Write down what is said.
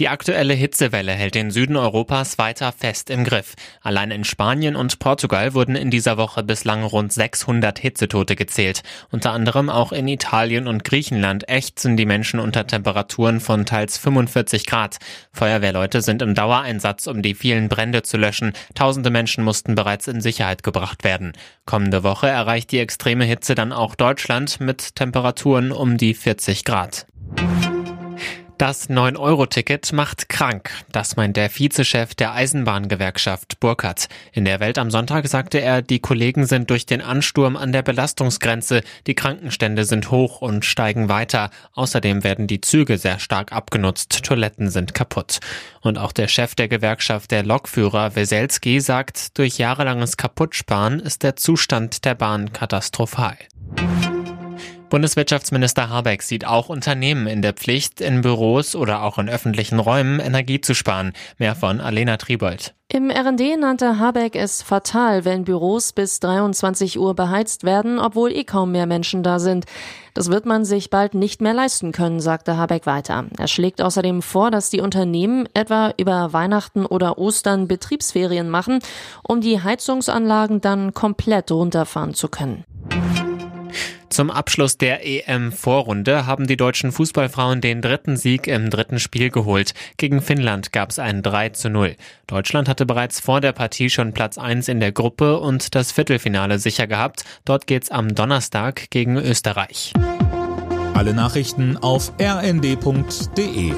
Die aktuelle Hitzewelle hält den Süden Europas weiter fest im Griff. Allein in Spanien und Portugal wurden in dieser Woche bislang rund 600 Hitzetote gezählt. Unter anderem auch in Italien und Griechenland ächzen die Menschen unter Temperaturen von teils 45 Grad. Feuerwehrleute sind im Dauereinsatz, um die vielen Brände zu löschen. Tausende Menschen mussten bereits in Sicherheit gebracht werden. Kommende Woche erreicht die extreme Hitze dann auch Deutschland mit Temperaturen um die 40 Grad. Das 9-Euro-Ticket macht krank. Das meint der Vizechef der Eisenbahngewerkschaft Burkhardt. In der Welt am Sonntag sagte er, die Kollegen sind durch den Ansturm an der Belastungsgrenze. Die Krankenstände sind hoch und steigen weiter. Außerdem werden die Züge sehr stark abgenutzt. Toiletten sind kaputt. Und auch der Chef der Gewerkschaft der Lokführer, Weselski, sagt, durch jahrelanges Kaputtsparen ist der Zustand der Bahn katastrophal. Bundeswirtschaftsminister Habeck sieht auch Unternehmen in der Pflicht, in Büros oder auch in öffentlichen Räumen Energie zu sparen. Mehr von Alena Triebold. Im RD nannte Habeck es fatal, wenn Büros bis 23 Uhr beheizt werden, obwohl eh kaum mehr Menschen da sind. Das wird man sich bald nicht mehr leisten können, sagte Habeck weiter. Er schlägt außerdem vor, dass die Unternehmen etwa über Weihnachten oder Ostern Betriebsferien machen, um die Heizungsanlagen dann komplett runterfahren zu können. Zum Abschluss der EM-Vorrunde haben die deutschen Fußballfrauen den dritten Sieg im dritten Spiel geholt. Gegen Finnland gab es ein 3 zu 0. Deutschland hatte bereits vor der Partie schon Platz 1 in der Gruppe und das Viertelfinale sicher gehabt. Dort geht's am Donnerstag gegen Österreich. Alle Nachrichten auf rnd.de